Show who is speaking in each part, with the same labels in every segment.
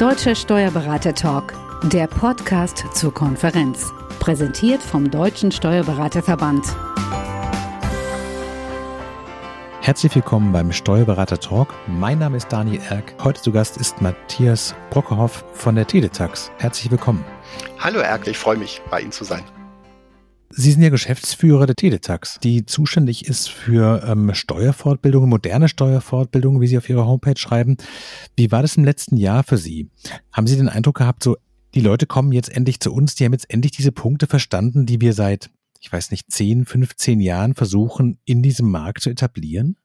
Speaker 1: Deutscher Steuerberater Talk, der Podcast zur Konferenz. Präsentiert vom Deutschen Steuerberaterverband.
Speaker 2: Herzlich willkommen beim Steuerberater Talk. Mein Name ist Daniel Erck. Heute zu Gast ist Matthias Brockehoff von der Teletax. Herzlich willkommen.
Speaker 3: Hallo Erck, ich freue mich, bei Ihnen zu sein.
Speaker 2: Sie sind ja Geschäftsführer der Teletax, die zuständig ist für ähm, Steuerfortbildungen, moderne Steuerfortbildungen, wie Sie auf Ihrer Homepage schreiben. Wie war das im letzten Jahr für Sie? Haben Sie den Eindruck gehabt, so die Leute kommen jetzt endlich zu uns, die haben jetzt endlich diese Punkte verstanden, die wir seit, ich weiß nicht, 10, 15 Jahren versuchen, in diesem Markt zu etablieren?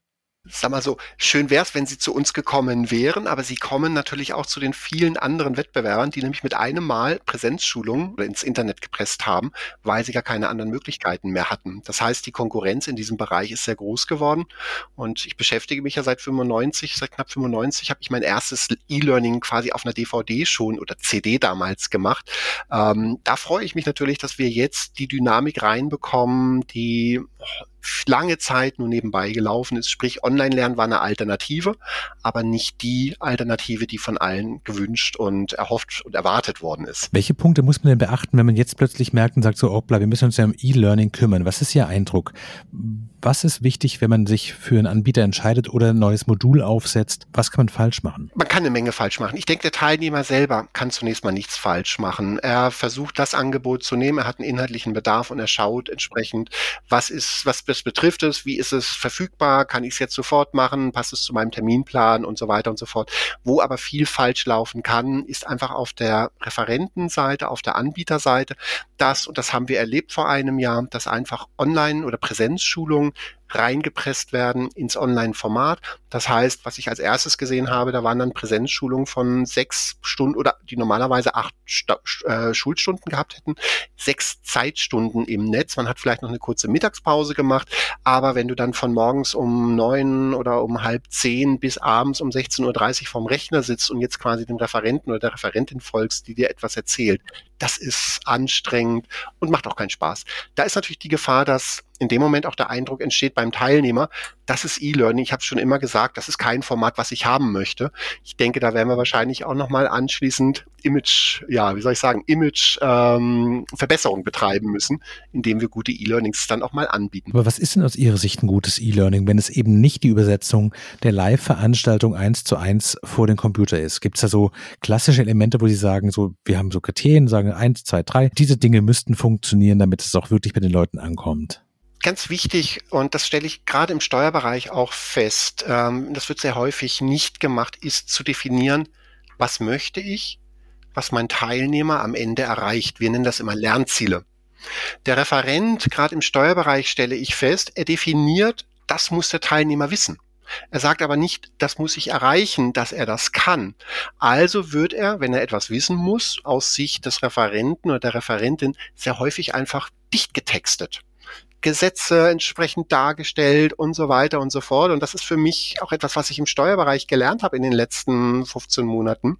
Speaker 3: Sag mal so, schön wäre es, wenn sie zu uns gekommen wären, aber sie kommen natürlich auch zu den vielen anderen Wettbewerbern, die nämlich mit einem Mal Präsenzschulungen ins Internet gepresst haben, weil sie gar keine anderen Möglichkeiten mehr hatten. Das heißt, die Konkurrenz in diesem Bereich ist sehr groß geworden und ich beschäftige mich ja seit 95, seit knapp 95 habe ich mein erstes E-Learning quasi auf einer DVD schon oder CD damals gemacht. Ähm, da freue ich mich natürlich, dass wir jetzt die Dynamik reinbekommen, die lange Zeit nur nebenbei gelaufen ist. Sprich, Online-Lernen war eine Alternative, aber nicht die Alternative, die von allen gewünscht und erhofft und erwartet worden ist.
Speaker 2: Welche Punkte muss man denn beachten, wenn man jetzt plötzlich merkt und sagt so, hoppla, wir müssen uns ja um E-Learning kümmern? Was ist Ihr Eindruck? Was ist wichtig, wenn man sich für einen Anbieter entscheidet oder ein neues Modul aufsetzt? Was kann man falsch machen?
Speaker 3: Man kann eine Menge falsch machen. Ich denke, der Teilnehmer selber kann zunächst mal nichts falsch machen. Er versucht das Angebot zu nehmen, er hat einen inhaltlichen Bedarf und er schaut entsprechend, was ist, was das betrifft es, wie ist es verfügbar, kann ich es jetzt sofort machen, passt es zu meinem Terminplan und so weiter und so fort. Wo aber viel falsch laufen kann, ist einfach auf der Referentenseite, auf der Anbieterseite, das, und das haben wir erlebt vor einem Jahr, dass einfach Online- oder Präsenzschulungen reingepresst werden ins Online-Format. Das heißt, was ich als erstes gesehen habe, da waren dann Präsenzschulungen von sechs Stunden oder die normalerweise acht Sta äh, Schulstunden gehabt hätten, sechs Zeitstunden im Netz. Man hat vielleicht noch eine kurze Mittagspause gemacht, aber wenn du dann von morgens um neun oder um halb zehn bis abends um 16.30 Uhr vorm Rechner sitzt und jetzt quasi dem Referenten oder der Referentin folgst, die dir etwas erzählt, das ist anstrengend und macht auch keinen Spaß. Da ist natürlich die Gefahr, dass in dem Moment auch der Eindruck entsteht beim Teilnehmer, das ist E-Learning. Ich habe schon immer gesagt, das ist kein Format, was ich haben möchte. Ich denke, da werden wir wahrscheinlich auch nochmal anschließend Image, ja, wie soll ich sagen, Image ähm, Verbesserung betreiben müssen, indem wir gute E-Learnings dann auch mal anbieten.
Speaker 2: Aber was ist denn aus Ihrer Sicht ein gutes E-Learning, wenn es eben nicht die Übersetzung der Live-Veranstaltung eins zu eins vor den Computer ist? Gibt es da so klassische Elemente, wo Sie sagen, so, wir haben so Kriterien, sagen eins, zwei, drei, diese Dinge müssten funktionieren, damit es auch wirklich bei den Leuten ankommt?
Speaker 3: Ganz wichtig, und das stelle ich gerade im Steuerbereich auch fest, ähm, das wird sehr häufig nicht gemacht, ist zu definieren, was möchte ich, was mein Teilnehmer am Ende erreicht. Wir nennen das immer Lernziele. Der Referent, gerade im Steuerbereich stelle ich fest, er definiert, das muss der Teilnehmer wissen. Er sagt aber nicht, das muss ich erreichen, dass er das kann. Also wird er, wenn er etwas wissen muss, aus Sicht des Referenten oder der Referentin sehr häufig einfach dicht getextet. Gesetze entsprechend dargestellt und so weiter und so fort. Und das ist für mich auch etwas, was ich im Steuerbereich gelernt habe in den letzten 15 Monaten.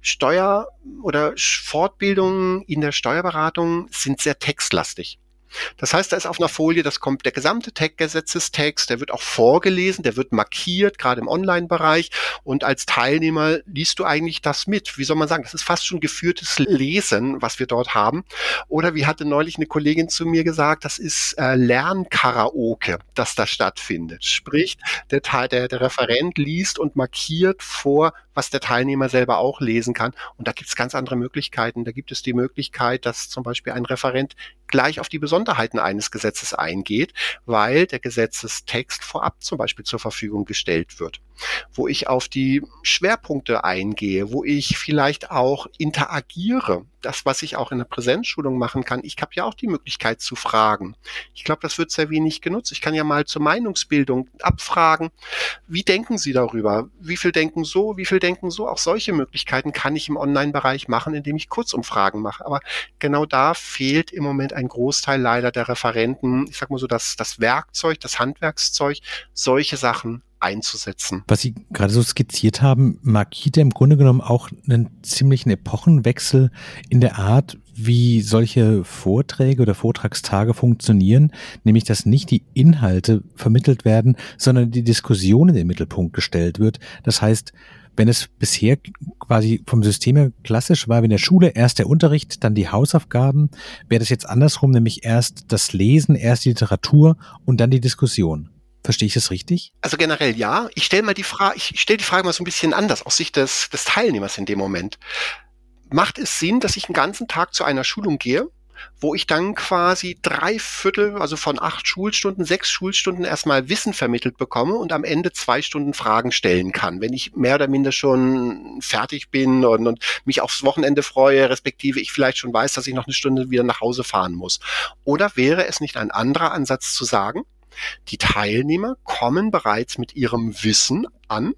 Speaker 3: Steuer- oder Fortbildungen in der Steuerberatung sind sehr textlastig. Das heißt, da ist auf einer Folie, das kommt der gesamte Gesetzestext, der wird auch vorgelesen, der wird markiert, gerade im Online-Bereich. Und als Teilnehmer liest du eigentlich das mit. Wie soll man sagen? Das ist fast schon geführtes Lesen, was wir dort haben. Oder wie hatte neulich eine Kollegin zu mir gesagt, das ist äh, Lernkaraoke, das da stattfindet. Sprich, der, der, der Referent liest und markiert vor, was der Teilnehmer selber auch lesen kann. Und da gibt es ganz andere Möglichkeiten. Da gibt es die Möglichkeit, dass zum Beispiel ein Referent gleich auf die Besonderheiten eines Gesetzes eingeht, weil der Gesetzestext vorab zum Beispiel zur Verfügung gestellt wird wo ich auf die Schwerpunkte eingehe, wo ich vielleicht auch interagiere. Das, was ich auch in der Präsenzschulung machen kann. Ich habe ja auch die Möglichkeit zu fragen. Ich glaube, das wird sehr wenig genutzt. Ich kann ja mal zur Meinungsbildung abfragen. Wie denken Sie darüber? Wie viel denken so? Wie viel denken so? Auch solche Möglichkeiten kann ich im Online-Bereich machen, indem ich Kurzumfragen mache. Aber genau da fehlt im Moment ein Großteil leider der Referenten. Ich sag mal so, das, das Werkzeug, das Handwerkszeug, solche Sachen einzusetzen.
Speaker 2: Was Sie gerade so skizziert haben, markiert ja im Grunde genommen auch einen ziemlichen Epochenwechsel in der Art, wie solche Vorträge oder Vortragstage funktionieren, nämlich dass nicht die Inhalte vermittelt werden, sondern die Diskussion in den Mittelpunkt gestellt wird. Das heißt, wenn es bisher quasi vom System her klassisch war wie in der Schule erst der Unterricht, dann die Hausaufgaben. Wäre das jetzt andersrum, nämlich erst das Lesen, erst die Literatur und dann die Diskussion. Verstehe ich das richtig?
Speaker 3: Also generell ja. Ich stelle mal die Frage, ich stelle die Frage mal so ein bisschen anders aus Sicht des, des Teilnehmers in dem Moment. Macht es Sinn, dass ich einen ganzen Tag zu einer Schulung gehe wo ich dann quasi drei Viertel, also von acht Schulstunden, sechs Schulstunden erstmal Wissen vermittelt bekomme und am Ende zwei Stunden Fragen stellen kann, wenn ich mehr oder minder schon fertig bin und, und mich aufs Wochenende freue, respektive ich vielleicht schon weiß, dass ich noch eine Stunde wieder nach Hause fahren muss. Oder wäre es nicht ein anderer Ansatz zu sagen, die Teilnehmer kommen bereits mit ihrem Wissen an,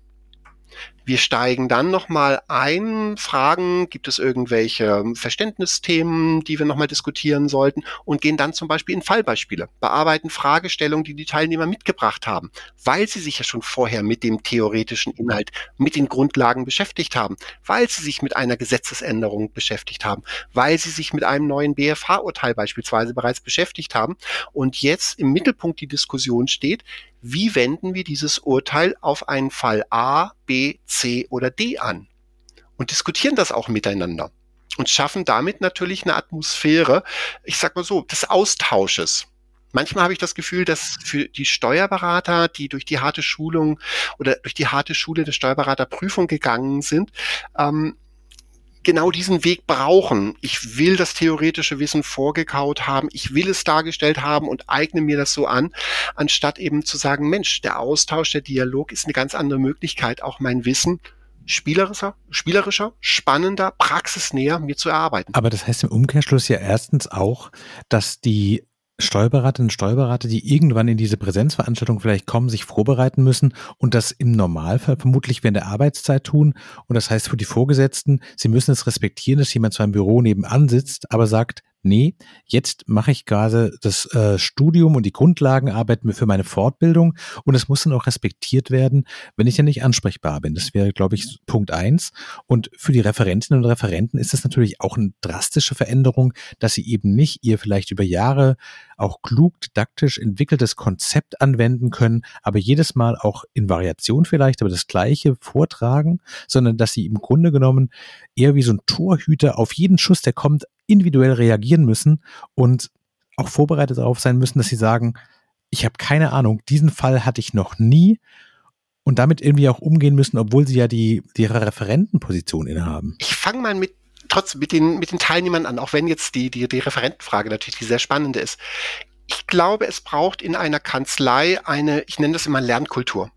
Speaker 3: wir steigen dann nochmal ein, fragen, gibt es irgendwelche Verständnisthemen, die wir nochmal diskutieren sollten? Und gehen dann zum Beispiel in Fallbeispiele, bearbeiten Fragestellungen, die die Teilnehmer mitgebracht haben, weil sie sich ja schon vorher mit dem theoretischen Inhalt, mit den Grundlagen beschäftigt haben, weil sie sich mit einer Gesetzesänderung beschäftigt haben, weil sie sich mit einem neuen BFH-Urteil beispielsweise bereits beschäftigt haben. Und jetzt im Mittelpunkt die Diskussion steht, wie wenden wir dieses Urteil auf einen Fall A, B, C oder D an? Und diskutieren das auch miteinander und schaffen damit natürlich eine Atmosphäre, ich sag mal so, des Austausches. Manchmal habe ich das Gefühl, dass für die Steuerberater, die durch die harte Schulung oder durch die harte Schule der Steuerberaterprüfung gegangen sind, ähm, genau diesen Weg brauchen. Ich will das theoretische Wissen vorgekaut haben, ich will es dargestellt haben und eigne mir das so an, anstatt eben zu sagen, Mensch, der Austausch, der Dialog ist eine ganz andere Möglichkeit, auch mein Wissen spielerischer, spielerischer, spannender, praxisnäher mir zu erarbeiten.
Speaker 2: Aber das heißt im Umkehrschluss ja erstens auch, dass die Steuerberaterinnen und Steuerberater, die irgendwann in diese Präsenzveranstaltung vielleicht kommen, sich vorbereiten müssen und das im Normalfall vermutlich während der Arbeitszeit tun. Und das heißt für die Vorgesetzten, sie müssen es respektieren, dass jemand zwar im Büro nebenan sitzt, aber sagt, nee, jetzt mache ich gerade das äh, Studium und die Grundlagenarbeit für meine Fortbildung und es muss dann auch respektiert werden, wenn ich ja nicht ansprechbar bin. Das wäre, glaube ich, Punkt eins. Und für die Referentinnen und Referenten ist das natürlich auch eine drastische Veränderung, dass sie eben nicht ihr vielleicht über Jahre auch klug didaktisch entwickeltes Konzept anwenden können, aber jedes Mal auch in Variation vielleicht, aber das gleiche vortragen, sondern dass sie im Grunde genommen eher wie so ein Torhüter auf jeden Schuss, der kommt, individuell reagieren müssen und auch vorbereitet darauf sein müssen, dass sie sagen, ich habe keine Ahnung, diesen Fall hatte ich noch nie und damit irgendwie auch umgehen müssen, obwohl sie ja die, die Referentenposition innehaben.
Speaker 3: Ich fange mal mit trotzdem mit den, mit den Teilnehmern an, auch wenn jetzt die, die, die Referentenfrage natürlich die sehr spannende ist. Ich glaube, es braucht in einer Kanzlei eine, ich nenne das immer Lernkultur.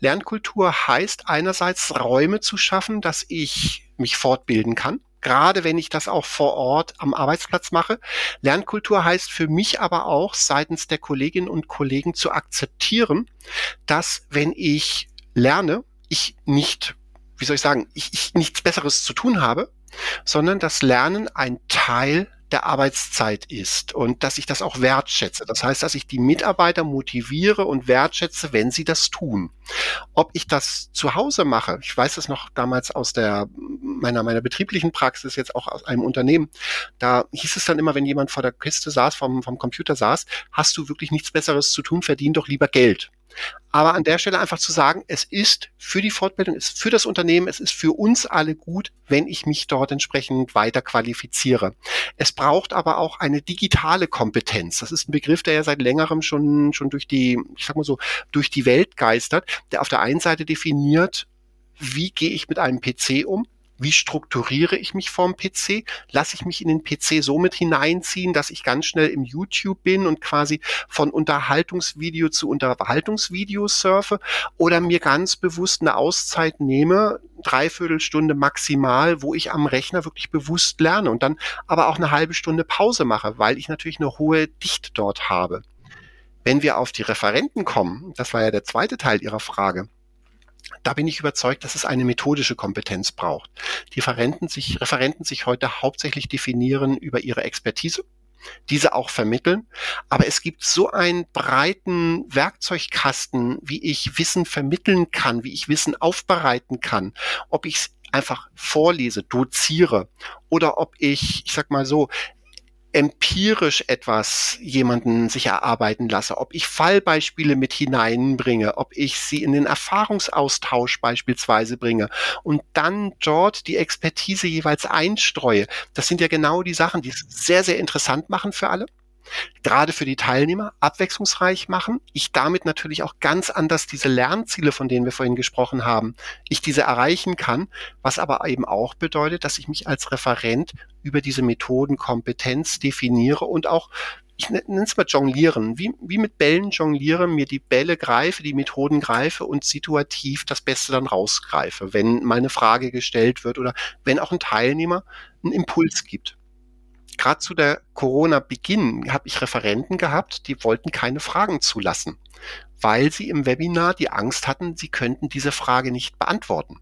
Speaker 3: Lernkultur heißt einerseits Räume zu schaffen, dass ich mich fortbilden kann gerade wenn ich das auch vor Ort am Arbeitsplatz mache. Lernkultur heißt für mich aber auch seitens der Kolleginnen und Kollegen zu akzeptieren, dass wenn ich lerne, ich nicht, wie soll ich sagen, ich, ich nichts Besseres zu tun habe, sondern das Lernen ein Teil der Arbeitszeit ist und dass ich das auch wertschätze. Das heißt, dass ich die Mitarbeiter motiviere und wertschätze, wenn sie das tun. Ob ich das zu Hause mache, ich weiß es noch damals aus der meiner meiner betrieblichen Praxis jetzt auch aus einem Unternehmen, da hieß es dann immer, wenn jemand vor der Kiste saß, vom, vom Computer saß, hast du wirklich nichts Besseres zu tun, verdien doch lieber Geld. Aber an der Stelle einfach zu sagen, es ist für die Fortbildung, es ist für das Unternehmen, es ist für uns alle gut, wenn ich mich dort entsprechend weiter qualifiziere. Es braucht aber auch eine digitale Kompetenz. Das ist ein Begriff, der ja seit längerem schon, schon durch die, ich sag mal so, durch die Welt geistert, der auf der einen Seite definiert, wie gehe ich mit einem PC um? Wie strukturiere ich mich vorm PC? Lasse ich mich in den PC so mit hineinziehen, dass ich ganz schnell im YouTube bin und quasi von Unterhaltungsvideo zu Unterhaltungsvideo surfe oder mir ganz bewusst eine Auszeit nehme, dreiviertel Stunde maximal, wo ich am Rechner wirklich bewusst lerne und dann aber auch eine halbe Stunde Pause mache, weil ich natürlich eine hohe Dichte dort habe. Wenn wir auf die Referenten kommen, das war ja der zweite Teil Ihrer Frage, da bin ich überzeugt, dass es eine methodische Kompetenz braucht. Die Referenten sich, Referenten sich heute hauptsächlich definieren über ihre Expertise, diese auch vermitteln. Aber es gibt so einen breiten Werkzeugkasten, wie ich Wissen vermitteln kann, wie ich Wissen aufbereiten kann, ob ich es einfach vorlese, doziere oder ob ich, ich sag mal so, empirisch etwas jemanden sich erarbeiten lasse, ob ich Fallbeispiele mit hineinbringe, ob ich sie in den Erfahrungsaustausch beispielsweise bringe und dann dort die Expertise jeweils einstreue. Das sind ja genau die Sachen, die es sehr, sehr interessant machen für alle gerade für die Teilnehmer abwechslungsreich machen. Ich damit natürlich auch ganz anders diese Lernziele, von denen wir vorhin gesprochen haben, ich diese erreichen kann, was aber eben auch bedeutet, dass ich mich als Referent über diese Methodenkompetenz definiere und auch ich nenne es mal jonglieren, wie, wie mit Bällen jongliere, mir die Bälle greife, die Methoden greife und situativ das Beste dann rausgreife, wenn mal eine Frage gestellt wird oder wenn auch ein Teilnehmer einen Impuls gibt gerade zu der Corona-Beginn habe ich Referenten gehabt, die wollten keine Fragen zulassen, weil sie im Webinar die Angst hatten, sie könnten diese Frage nicht beantworten.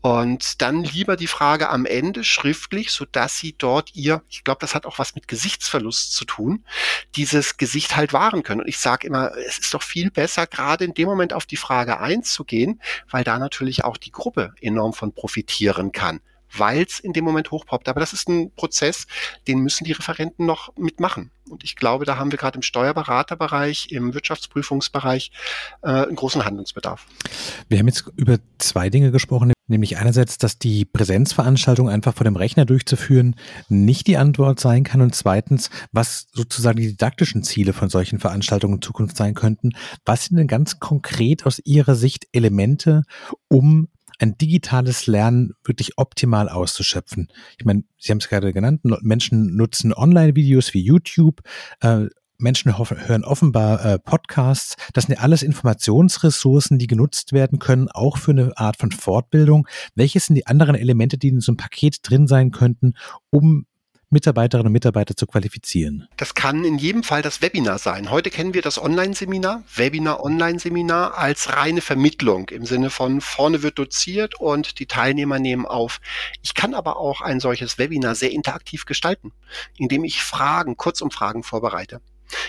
Speaker 3: Und dann lieber die Frage am Ende schriftlich, so dass sie dort ihr, ich glaube, das hat auch was mit Gesichtsverlust zu tun, dieses Gesicht halt wahren können. Und ich sage immer, es ist doch viel besser, gerade in dem Moment auf die Frage einzugehen, weil da natürlich auch die Gruppe enorm von profitieren kann weil es in dem Moment hochpoppt. Aber das ist ein Prozess, den müssen die Referenten noch mitmachen. Und ich glaube, da haben wir gerade im Steuerberaterbereich, im Wirtschaftsprüfungsbereich äh, einen großen Handlungsbedarf.
Speaker 2: Wir haben jetzt über zwei Dinge gesprochen, nämlich einerseits, dass die Präsenzveranstaltung einfach vor dem Rechner durchzuführen nicht die Antwort sein kann und zweitens, was sozusagen die didaktischen Ziele von solchen Veranstaltungen in Zukunft sein könnten. Was sind denn ganz konkret aus Ihrer Sicht Elemente, um ein digitales Lernen wirklich optimal auszuschöpfen. Ich meine, Sie haben es gerade genannt, Menschen nutzen Online-Videos wie YouTube, äh, Menschen hören offenbar äh, Podcasts. Das sind ja alles Informationsressourcen, die genutzt werden können, auch für eine Art von Fortbildung. Welche sind die anderen Elemente, die in so einem Paket drin sein könnten, um Mitarbeiterinnen und Mitarbeiter zu qualifizieren?
Speaker 3: Das kann in jedem Fall das Webinar sein. Heute kennen wir das Online-Seminar, Webinar-Online-Seminar als reine Vermittlung im Sinne von vorne wird doziert und die Teilnehmer nehmen auf. Ich kann aber auch ein solches Webinar sehr interaktiv gestalten, indem ich Fragen, Kurzumfragen vorbereite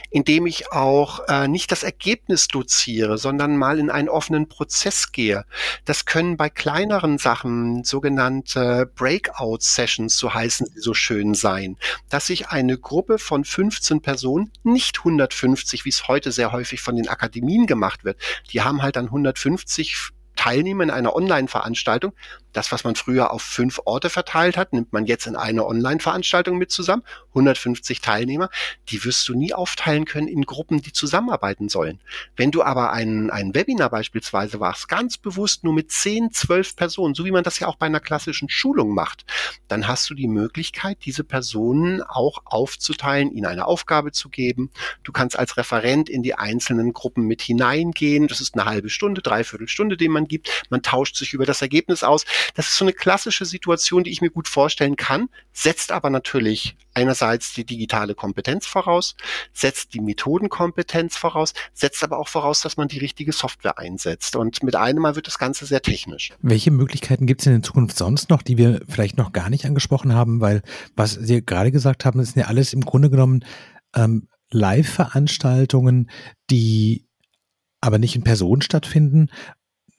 Speaker 3: indem ich auch äh, nicht das Ergebnis doziere, sondern mal in einen offenen Prozess gehe. Das können bei kleineren Sachen sogenannte Breakout-Sessions, so heißen sie so schön sein, dass ich eine Gruppe von 15 Personen, nicht 150, wie es heute sehr häufig von den Akademien gemacht wird, die haben halt dann 150 Teilnehmer in einer Online-Veranstaltung, das, was man früher auf fünf Orte verteilt hat, nimmt man jetzt in eine Online-Veranstaltung mit zusammen. 150 Teilnehmer, die wirst du nie aufteilen können in Gruppen, die zusammenarbeiten sollen. Wenn du aber ein, ein Webinar beispielsweise machst, ganz bewusst nur mit 10, 12 Personen, so wie man das ja auch bei einer klassischen Schulung macht, dann hast du die Möglichkeit, diese Personen auch aufzuteilen, ihnen eine Aufgabe zu geben. Du kannst als Referent in die einzelnen Gruppen mit hineingehen. Das ist eine halbe Stunde, dreiviertel Stunde, den man gibt. Man tauscht sich über das Ergebnis aus. Das ist so eine klassische Situation, die ich mir gut vorstellen kann, setzt aber natürlich einerseits die digitale Kompetenz voraus, setzt die Methodenkompetenz voraus, setzt aber auch voraus, dass man die richtige Software einsetzt. Und mit einem Mal wird das Ganze sehr technisch.
Speaker 2: Welche Möglichkeiten gibt es in Zukunft sonst noch, die wir vielleicht noch gar nicht angesprochen haben? Weil was Sie gerade gesagt haben, sind ja alles im Grunde genommen ähm, Live-Veranstaltungen, die aber nicht in Person stattfinden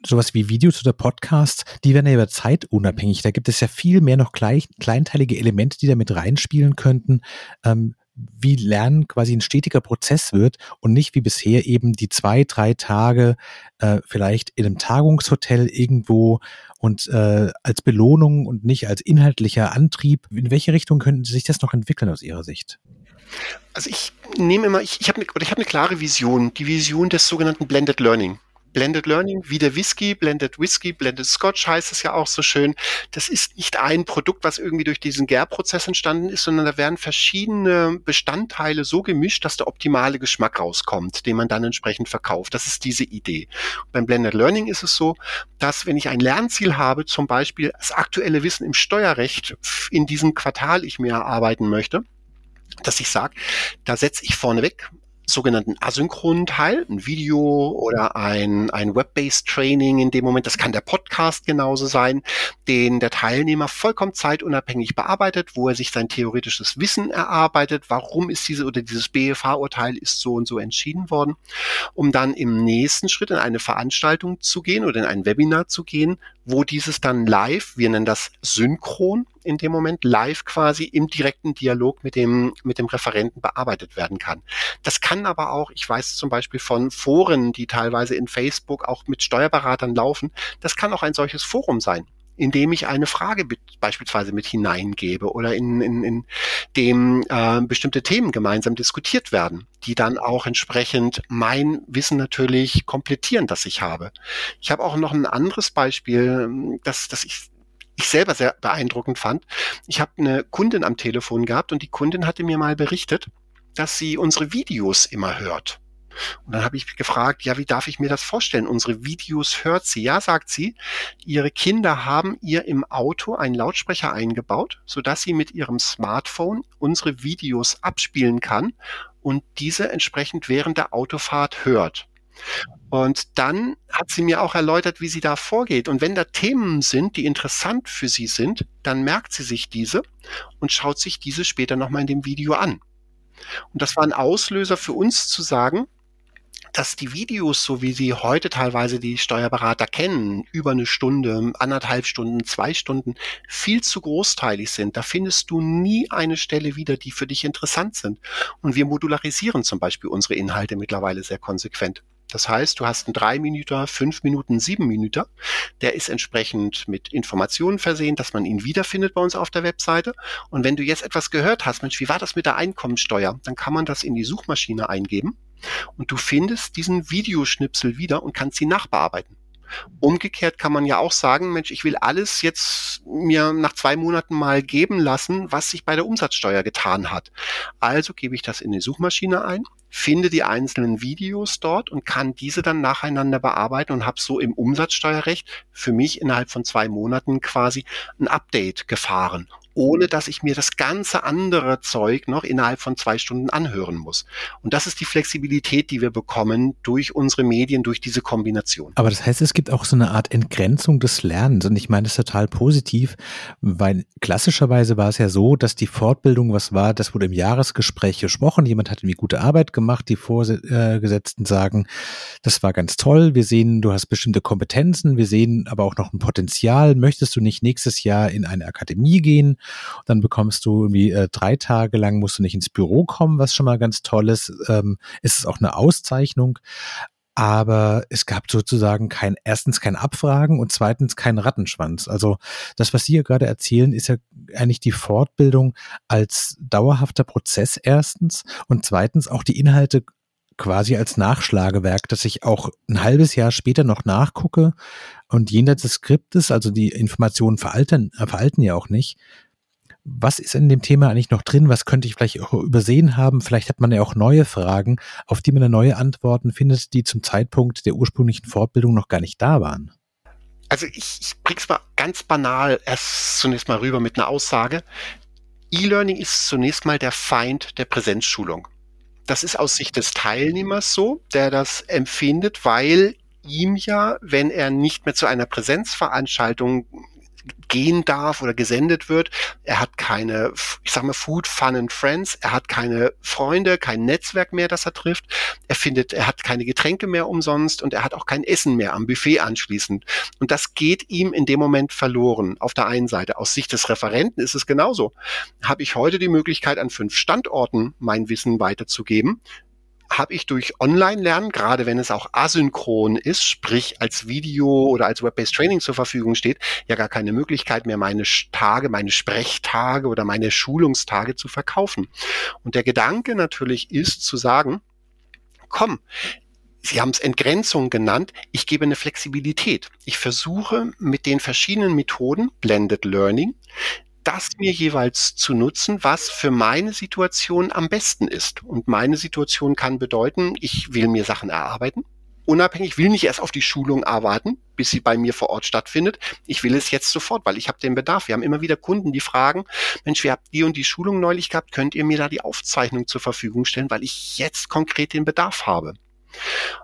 Speaker 2: sowas wie Videos oder Podcasts, die werden ja über Zeit unabhängig. Da gibt es ja viel mehr noch gleich, kleinteilige Elemente, die da mit reinspielen könnten, ähm, wie Lernen quasi ein stetiger Prozess wird und nicht wie bisher eben die zwei, drei Tage äh, vielleicht in einem Tagungshotel irgendwo und äh, als Belohnung und nicht als inhaltlicher Antrieb. In welche Richtung könnten sich das noch entwickeln aus Ihrer Sicht?
Speaker 3: Also ich nehme immer, ich, ich habe eine, ich habe eine klare Vision, die Vision des sogenannten Blended Learning. Blended Learning, wie der Whisky, Blended Whisky, Blended Scotch heißt es ja auch so schön. Das ist nicht ein Produkt, was irgendwie durch diesen Gärprozess entstanden ist, sondern da werden verschiedene Bestandteile so gemischt, dass der optimale Geschmack rauskommt, den man dann entsprechend verkauft. Das ist diese Idee. beim Blended Learning ist es so, dass wenn ich ein Lernziel habe, zum Beispiel das aktuelle Wissen im Steuerrecht in diesem Quartal ich mir erarbeiten möchte, dass ich sage, da setze ich vorneweg sogenannten asynchronen Teil, ein Video oder ein, ein Web-based Training in dem Moment, das kann der Podcast genauso sein, den der Teilnehmer vollkommen zeitunabhängig bearbeitet, wo er sich sein theoretisches Wissen erarbeitet, warum ist diese oder dieses BFH-Urteil ist so und so entschieden worden, um dann im nächsten Schritt in eine Veranstaltung zu gehen oder in ein Webinar zu gehen, wo dieses dann live, wir nennen das synchron in dem Moment, live quasi im direkten Dialog mit dem, mit dem Referenten bearbeitet werden kann. Das kann aber auch, ich weiß zum Beispiel von Foren, die teilweise in Facebook auch mit Steuerberatern laufen, das kann auch ein solches Forum sein indem ich eine Frage beispielsweise mit hineingebe oder in, in, in dem äh, bestimmte Themen gemeinsam diskutiert werden, die dann auch entsprechend mein Wissen natürlich komplettieren, das ich habe. Ich habe auch noch ein anderes Beispiel, das, das ich ich selber sehr beeindruckend fand. Ich habe eine Kundin am Telefon gehabt und die Kundin hatte mir mal berichtet, dass sie unsere Videos immer hört. Und dann habe ich gefragt, ja, wie darf ich mir das vorstellen? Unsere Videos hört sie. Ja, sagt sie, ihre Kinder haben ihr im Auto einen Lautsprecher eingebaut, sodass sie mit ihrem Smartphone unsere Videos abspielen kann und diese entsprechend während der Autofahrt hört. Und dann hat sie mir auch erläutert, wie sie da vorgeht. Und wenn da Themen sind, die interessant für sie sind, dann merkt sie sich diese und schaut sich diese später nochmal in dem Video an. Und das war ein Auslöser für uns zu sagen, dass die Videos, so wie sie heute teilweise die Steuerberater kennen, über eine Stunde, anderthalb Stunden, zwei Stunden, viel zu großteilig sind. Da findest du nie eine Stelle wieder, die für dich interessant sind. Und wir modularisieren zum Beispiel unsere Inhalte mittlerweile sehr konsequent. Das heißt, du hast einen drei Minuten, fünf Minuten, sieben Minuten. Der ist entsprechend mit Informationen versehen, dass man ihn wiederfindet bei uns auf der Webseite. Und wenn du jetzt etwas gehört hast, Mensch, wie war das mit der Einkommensteuer? Dann kann man das in die Suchmaschine eingeben und du findest diesen Videoschnipsel wieder und kannst sie nachbearbeiten. Umgekehrt kann man ja auch sagen, Mensch, ich will alles jetzt mir nach zwei Monaten mal geben lassen, was sich bei der Umsatzsteuer getan hat. Also gebe ich das in die Suchmaschine ein, finde die einzelnen Videos dort und kann diese dann nacheinander bearbeiten und habe so im Umsatzsteuerrecht für mich innerhalb von zwei Monaten quasi ein Update gefahren ohne dass ich mir das ganze andere Zeug noch innerhalb von zwei Stunden anhören muss. Und das ist die Flexibilität, die wir bekommen durch unsere Medien, durch diese Kombination.
Speaker 2: Aber das heißt, es gibt auch so eine Art Entgrenzung des Lernens. Und ich meine das total positiv, weil klassischerweise war es ja so, dass die Fortbildung was war, das wurde im Jahresgespräch gesprochen. Jemand hat irgendwie gute Arbeit gemacht. Die Vorgesetzten sagen, das war ganz toll. Wir sehen, du hast bestimmte Kompetenzen. Wir sehen aber auch noch ein Potenzial. Möchtest du nicht nächstes Jahr in eine Akademie gehen? Dann bekommst du irgendwie äh, drei Tage lang musst du nicht ins Büro kommen, was schon mal ganz toll ist. Ähm, ist es auch eine Auszeichnung. Aber es gab sozusagen kein, erstens kein Abfragen und zweitens kein Rattenschwanz. Also das, was Sie hier gerade erzählen, ist ja eigentlich die Fortbildung als dauerhafter Prozess erstens und zweitens auch die Inhalte quasi als Nachschlagewerk, dass ich auch ein halbes Jahr später noch nachgucke und jenseits des Skriptes, also die Informationen veralten, äh, veralten ja auch nicht, was ist in dem Thema eigentlich noch drin? Was könnte ich vielleicht auch übersehen haben? Vielleicht hat man ja auch neue Fragen, auf die man neue Antworten findet, die zum Zeitpunkt der ursprünglichen Fortbildung noch gar nicht da waren.
Speaker 3: Also ich, ich bring's mal ganz banal erst zunächst mal rüber mit einer Aussage. E-Learning ist zunächst mal der Feind der Präsenzschulung. Das ist aus Sicht des Teilnehmers so, der das empfindet, weil ihm ja, wenn er nicht mehr zu einer Präsenzveranstaltung gehen darf oder gesendet wird. Er hat keine, ich sag mal, Food, Fun and Friends. Er hat keine Freunde, kein Netzwerk mehr, das er trifft. Er findet, er hat keine Getränke mehr umsonst und er hat auch kein Essen mehr am Buffet anschließend. Und das geht ihm in dem Moment verloren. Auf der einen Seite. Aus Sicht des Referenten ist es genauso. Habe ich heute die Möglichkeit, an fünf Standorten mein Wissen weiterzugeben, habe ich durch Online-Lernen, gerade wenn es auch asynchron ist, sprich als Video oder als Web-based Training zur Verfügung steht, ja gar keine Möglichkeit mehr, meine Tage, meine Sprechtage oder meine Schulungstage zu verkaufen. Und der Gedanke natürlich ist zu sagen, komm, Sie haben es Entgrenzung genannt. Ich gebe eine Flexibilität. Ich versuche mit den verschiedenen Methoden, Blended Learning, das mir jeweils zu nutzen, was für meine Situation am besten ist. Und meine Situation kann bedeuten, ich will mir Sachen erarbeiten. Unabhängig, will nicht erst auf die Schulung arbeiten, bis sie bei mir vor Ort stattfindet. Ich will es jetzt sofort, weil ich habe den Bedarf. Wir haben immer wieder Kunden, die fragen, Mensch, wir habt die und die Schulung neulich gehabt, könnt ihr mir da die Aufzeichnung zur Verfügung stellen, weil ich jetzt konkret den Bedarf habe.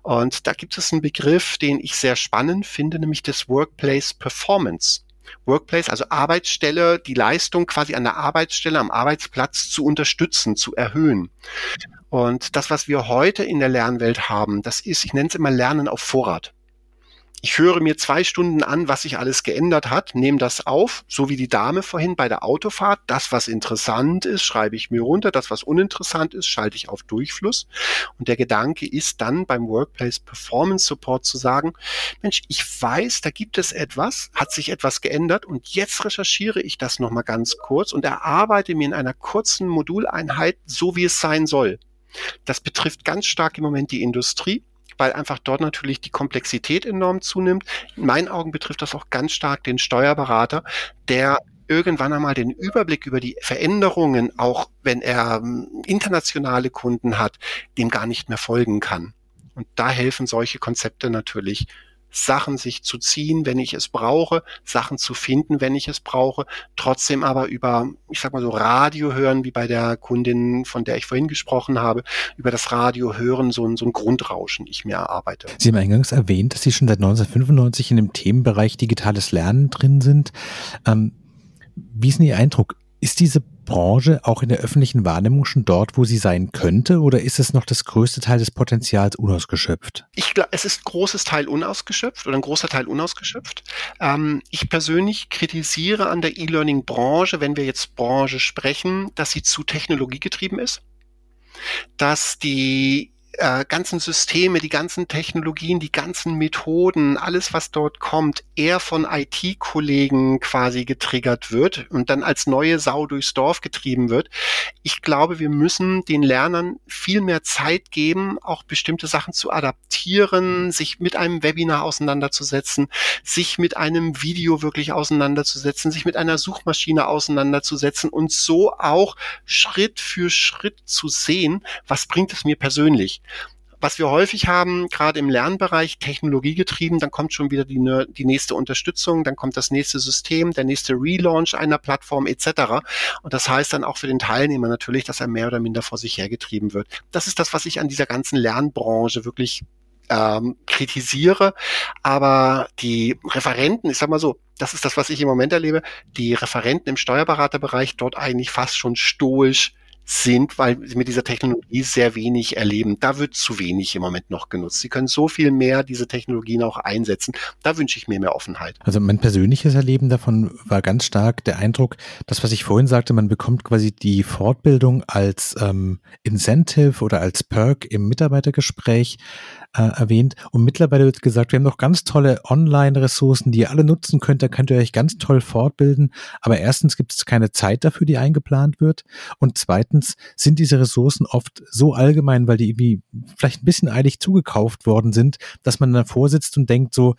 Speaker 3: Und da gibt es einen Begriff, den ich sehr spannend finde, nämlich das Workplace Performance. Workplace, also Arbeitsstelle, die Leistung quasi an der Arbeitsstelle, am Arbeitsplatz zu unterstützen, zu erhöhen. Und das, was wir heute in der Lernwelt haben, das ist, ich nenne es immer Lernen auf Vorrat. Ich höre mir zwei Stunden an, was sich alles geändert hat, nehme das auf, so wie die Dame vorhin bei der Autofahrt. Das, was interessant ist, schreibe ich mir runter. Das, was uninteressant ist, schalte ich auf Durchfluss. Und der Gedanke ist dann beim Workplace Performance Support zu sagen, Mensch, ich weiß, da gibt es etwas, hat sich etwas geändert und jetzt recherchiere ich das nochmal ganz kurz und erarbeite mir in einer kurzen Moduleinheit so, wie es sein soll. Das betrifft ganz stark im Moment die Industrie weil einfach dort natürlich die Komplexität enorm zunimmt. In meinen Augen betrifft das auch ganz stark den Steuerberater, der irgendwann einmal den Überblick über die Veränderungen, auch wenn er ähm, internationale Kunden hat, dem gar nicht mehr folgen kann. Und da helfen solche Konzepte natürlich Sachen sich zu ziehen, wenn ich es brauche, Sachen zu finden, wenn ich es brauche, trotzdem aber über, ich sag mal so, Radio hören, wie bei der Kundin, von der ich vorhin gesprochen habe, über das Radio hören, so ein, so ein Grundrauschen ich mir erarbeite.
Speaker 2: Sie haben eingangs erwähnt, dass Sie schon seit 1995 in dem Themenbereich digitales Lernen drin sind. Ähm, wie ist denn Ihr Eindruck? Ist diese Branche auch in der öffentlichen Wahrnehmung schon dort, wo sie sein könnte, oder ist es noch das größte Teil des Potenzials unausgeschöpft?
Speaker 3: Ich glaube, es ist ein großes Teil unausgeschöpft oder ein großer Teil unausgeschöpft. Ähm, ich persönlich kritisiere an der E-Learning-Branche, wenn wir jetzt Branche sprechen, dass sie zu technologiegetrieben ist dass die äh, ganzen Systeme, die ganzen Technologien, die ganzen Methoden, alles, was dort kommt, eher von IT-Kollegen quasi getriggert wird und dann als neue Sau durchs Dorf getrieben wird. Ich glaube, wir müssen den Lernern viel mehr Zeit geben, auch bestimmte Sachen zu adaptieren, sich mit einem Webinar auseinanderzusetzen, sich mit einem Video wirklich auseinanderzusetzen, sich mit einer Suchmaschine auseinanderzusetzen und so auch Schritt für Schritt zu sehen, was bringt es mir persönlich. Was wir häufig haben, gerade im Lernbereich, technologiegetrieben, dann kommt schon wieder die, die nächste Unterstützung, dann kommt das nächste System, der nächste Relaunch einer Plattform etc. Und das heißt dann auch für den Teilnehmer natürlich, dass er mehr oder minder vor sich hergetrieben wird. Das ist das, was ich an dieser ganzen Lernbranche wirklich ähm, kritisiere. Aber die Referenten, ich sag mal so, das ist das, was ich im Moment erlebe, die Referenten im Steuerberaterbereich dort eigentlich fast schon stoisch sind, weil sie mit dieser Technologie sehr wenig erleben. Da wird zu wenig im Moment noch genutzt. Sie können so viel mehr diese Technologien auch einsetzen. Da wünsche ich mir mehr Offenheit.
Speaker 2: Also mein persönliches Erleben davon war ganz stark der Eindruck, das, was ich vorhin sagte, man bekommt quasi die Fortbildung als ähm, Incentive oder als Perk im Mitarbeitergespräch äh, erwähnt. Und mittlerweile wird gesagt, wir haben noch ganz tolle Online-Ressourcen, die ihr alle nutzen könnt. Da könnt ihr euch ganz toll fortbilden. Aber erstens gibt es keine Zeit dafür, die eingeplant wird. Und zweitens sind diese Ressourcen oft so allgemein, weil die irgendwie vielleicht ein bisschen eilig zugekauft worden sind, dass man davor sitzt und denkt so,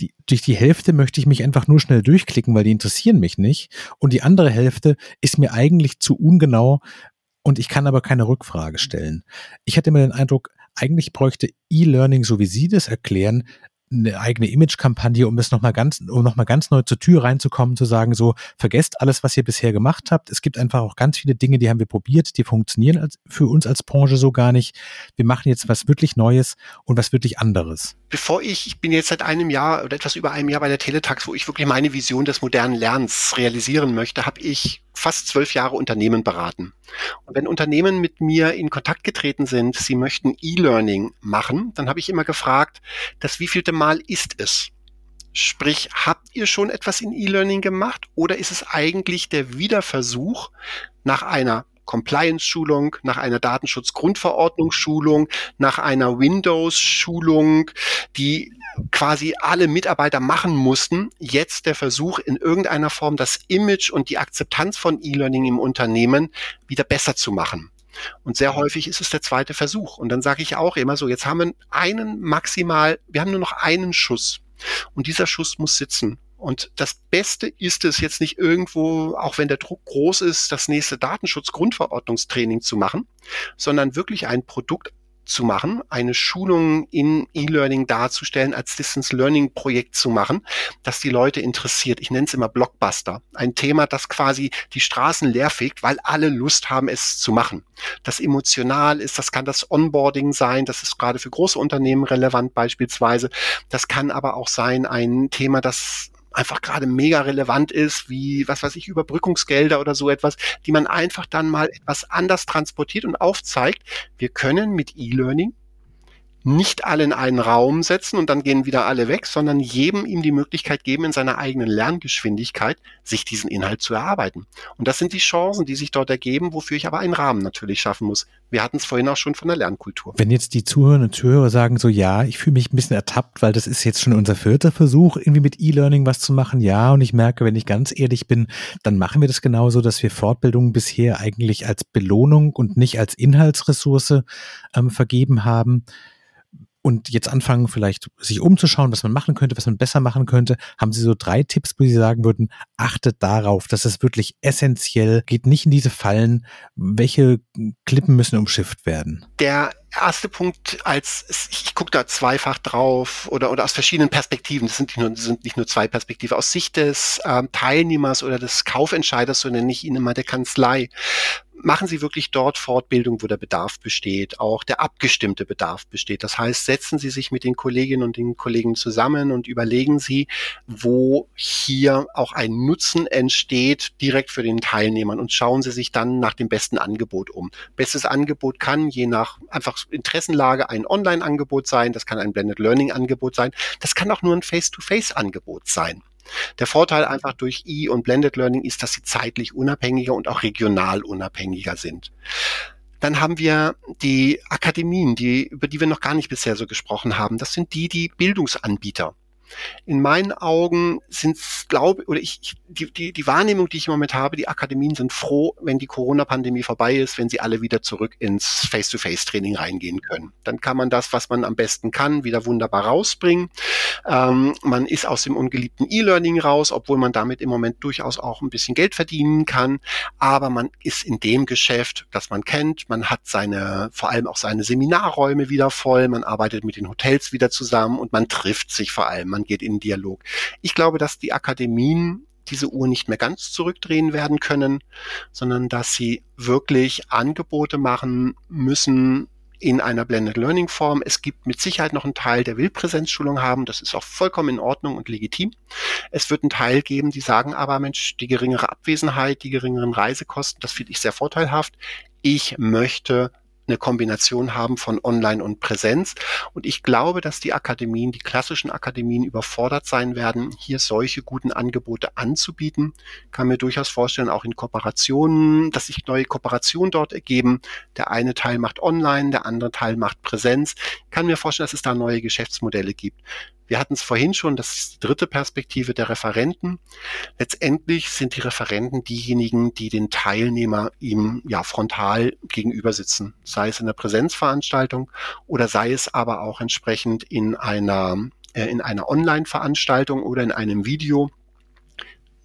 Speaker 2: die, durch die Hälfte möchte ich mich einfach nur schnell durchklicken, weil die interessieren mich nicht. Und die andere Hälfte ist mir eigentlich zu ungenau und ich kann aber keine Rückfrage stellen. Ich hatte immer den Eindruck, eigentlich bräuchte E-Learning, so wie Sie das erklären, eine eigene Image-Kampagne, um das nochmal ganz, um nochmal ganz neu zur Tür reinzukommen, zu sagen, so, vergesst alles, was ihr bisher gemacht habt. Es gibt einfach auch ganz viele Dinge, die haben wir probiert, die funktionieren als, für uns als Branche so gar nicht. Wir machen jetzt was wirklich Neues und was wirklich anderes.
Speaker 3: Bevor ich, ich bin jetzt seit einem Jahr oder etwas über einem Jahr bei der Teletax, wo ich wirklich meine Vision des modernen Lernens realisieren möchte, habe ich fast zwölf Jahre Unternehmen beraten. Und wenn Unternehmen mit mir in Kontakt getreten sind, sie möchten E-Learning machen, dann habe ich immer gefragt, das wievielte Mal ist es? Sprich, habt ihr schon etwas in E-Learning gemacht oder ist es eigentlich der Wiederversuch nach einer Compliance-Schulung, nach einer Datenschutzgrundverordnungsschulung, nach einer Windows-Schulung, die quasi alle Mitarbeiter machen mussten, jetzt der Versuch, in irgendeiner Form das Image und die Akzeptanz von E-Learning im Unternehmen wieder besser zu machen. Und sehr häufig ist es der zweite Versuch. Und dann sage ich auch immer so, jetzt haben wir einen maximal, wir haben nur noch einen Schuss. Und dieser Schuss muss sitzen. Und das Beste ist es jetzt nicht irgendwo, auch wenn der Druck groß ist, das nächste Datenschutzgrundverordnungstraining zu machen, sondern wirklich ein Produkt zu machen, eine Schulung in E-Learning darzustellen, als Distance Learning Projekt zu machen, das die Leute interessiert. Ich nenne es immer Blockbuster. Ein Thema, das quasi die Straßen leerfegt, weil alle Lust haben, es zu machen. Das emotional ist, das kann das Onboarding sein, das ist gerade für große Unternehmen relevant beispielsweise. Das kann aber auch sein ein Thema, das einfach gerade mega relevant ist, wie, was weiß ich, Überbrückungsgelder oder so etwas, die man einfach dann mal etwas anders transportiert und aufzeigt. Wir können mit E-Learning nicht alle in einen Raum setzen und dann gehen wieder alle weg, sondern jedem ihm die Möglichkeit geben, in seiner eigenen Lerngeschwindigkeit sich diesen Inhalt zu erarbeiten. Und das sind die Chancen, die sich dort ergeben, wofür ich aber einen Rahmen natürlich schaffen muss. Wir hatten es vorhin auch schon von der Lernkultur.
Speaker 2: Wenn jetzt die Zuhörerinnen und Zuhörer sagen so, ja, ich fühle mich ein bisschen ertappt, weil das ist jetzt schon unser vierter Versuch, irgendwie mit E-Learning was zu machen, ja, und ich merke, wenn ich ganz ehrlich bin, dann machen wir das genauso, dass wir Fortbildungen bisher eigentlich als Belohnung und nicht als Inhaltsressource ähm, vergeben haben und jetzt anfangen, vielleicht sich umzuschauen, was man machen könnte, was man besser machen könnte, haben Sie so drei Tipps, wo Sie sagen würden, achtet darauf, dass es wirklich essentiell geht, nicht in diese Fallen. Welche Klippen müssen umschifft werden?
Speaker 3: Der erste Punkt, als ich gucke da zweifach drauf oder, oder aus verschiedenen Perspektiven, das sind nicht nur, sind nicht nur zwei Perspektiven, aus Sicht des ähm, Teilnehmers oder des Kaufentscheiders, so nenne ich ihn immer der Kanzlei machen Sie wirklich dort Fortbildung, wo der Bedarf besteht, auch der abgestimmte Bedarf besteht. Das heißt, setzen Sie sich mit den Kolleginnen und den Kollegen zusammen und überlegen Sie, wo hier auch ein Nutzen entsteht direkt für den Teilnehmern und schauen Sie sich dann nach dem besten Angebot um. Bestes Angebot kann je nach einfach Interessenlage ein Online-Angebot sein, das kann ein Blended Learning-Angebot sein, das kann auch nur ein Face-to-Face-Angebot sein. Der Vorteil einfach durch E- und Blended Learning ist, dass sie zeitlich unabhängiger und auch regional unabhängiger sind. Dann haben wir die Akademien, die, über die wir noch gar nicht bisher so gesprochen haben. Das sind die, die Bildungsanbieter. In meinen Augen sind es, glaube oder ich, die, die, die Wahrnehmung, die ich im Moment habe, die Akademien sind froh, wenn die Corona-Pandemie vorbei ist, wenn sie alle wieder zurück ins Face-to-Face-Training reingehen können. Dann kann man das, was man am besten kann, wieder wunderbar rausbringen. Ähm, man ist aus dem ungeliebten E-Learning raus, obwohl man damit im Moment durchaus auch ein bisschen Geld verdienen kann. Aber man ist in dem Geschäft, das man kennt. Man hat seine, vor allem auch seine Seminarräume wieder voll. Man arbeitet mit den Hotels wieder zusammen und man trifft sich vor allem. Man geht in den Dialog. Ich glaube, dass die Akademien diese Uhr nicht mehr ganz zurückdrehen werden können, sondern dass sie wirklich Angebote machen müssen, in einer Blended Learning Form. Es gibt mit Sicherheit noch einen Teil, der will Präsenzschulung haben. Das ist auch vollkommen in Ordnung und legitim. Es wird einen Teil geben, die sagen aber, Mensch, die geringere Abwesenheit, die geringeren Reisekosten, das finde ich sehr vorteilhaft. Ich möchte eine Kombination haben von Online und Präsenz. Und ich glaube, dass die Akademien, die klassischen Akademien überfordert sein werden, hier solche guten Angebote anzubieten. Kann mir durchaus vorstellen, auch in Kooperationen, dass sich neue Kooperationen dort ergeben. Der eine Teil macht Online, der andere Teil macht Präsenz. Kann mir vorstellen, dass es da neue Geschäftsmodelle gibt. Wir hatten es vorhin schon, das ist die dritte Perspektive der Referenten. Letztendlich sind die Referenten diejenigen, die den Teilnehmer ihm ja frontal gegenüber sitzen, sei es in der Präsenzveranstaltung oder sei es aber auch entsprechend in einer äh, in einer Online-Veranstaltung oder in einem Video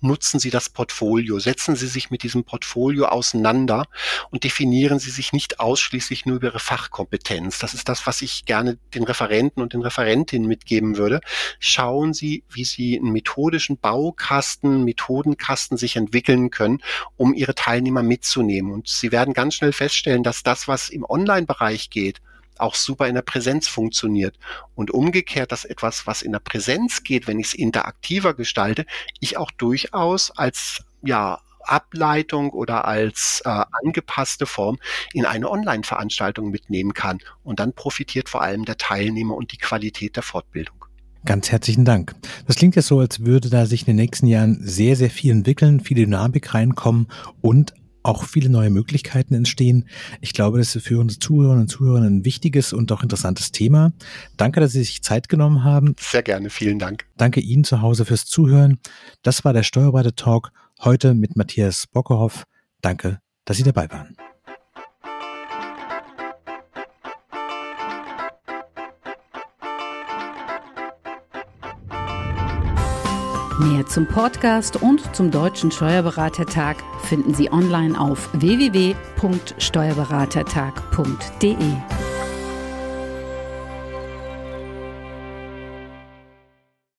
Speaker 3: nutzen Sie das Portfolio, setzen Sie sich mit diesem Portfolio auseinander und definieren Sie sich nicht ausschließlich nur über Ihre Fachkompetenz. Das ist das, was ich gerne den Referenten und den Referentinnen mitgeben würde. Schauen Sie, wie Sie einen methodischen Baukasten, Methodenkasten sich entwickeln können, um Ihre Teilnehmer mitzunehmen. Und Sie werden ganz schnell feststellen, dass das, was im Online-Bereich geht, auch super in der Präsenz funktioniert. Und umgekehrt, dass etwas, was in der Präsenz geht, wenn ich es interaktiver gestalte, ich auch durchaus als ja Ableitung oder als äh, angepasste Form in eine Online-Veranstaltung mitnehmen kann. Und dann profitiert vor allem der Teilnehmer und die Qualität der Fortbildung.
Speaker 2: Ganz herzlichen Dank. Das klingt jetzt so, als würde da sich in den nächsten Jahren sehr, sehr viel entwickeln, viel Dynamik reinkommen und auch viele neue Möglichkeiten entstehen. Ich glaube, das ist für unsere Zuhörerinnen und Zuhörer ein wichtiges und auch interessantes Thema. Danke, dass Sie sich Zeit genommen haben.
Speaker 3: Sehr gerne, vielen Dank.
Speaker 2: Danke Ihnen zu Hause fürs Zuhören. Das war der Steuerberater Talk heute mit Matthias Bockerhoff. Danke, dass Sie dabei waren.
Speaker 1: Mehr zum Podcast und zum Deutschen Steuerberatertag finden Sie online auf www.steuerberatertag.de.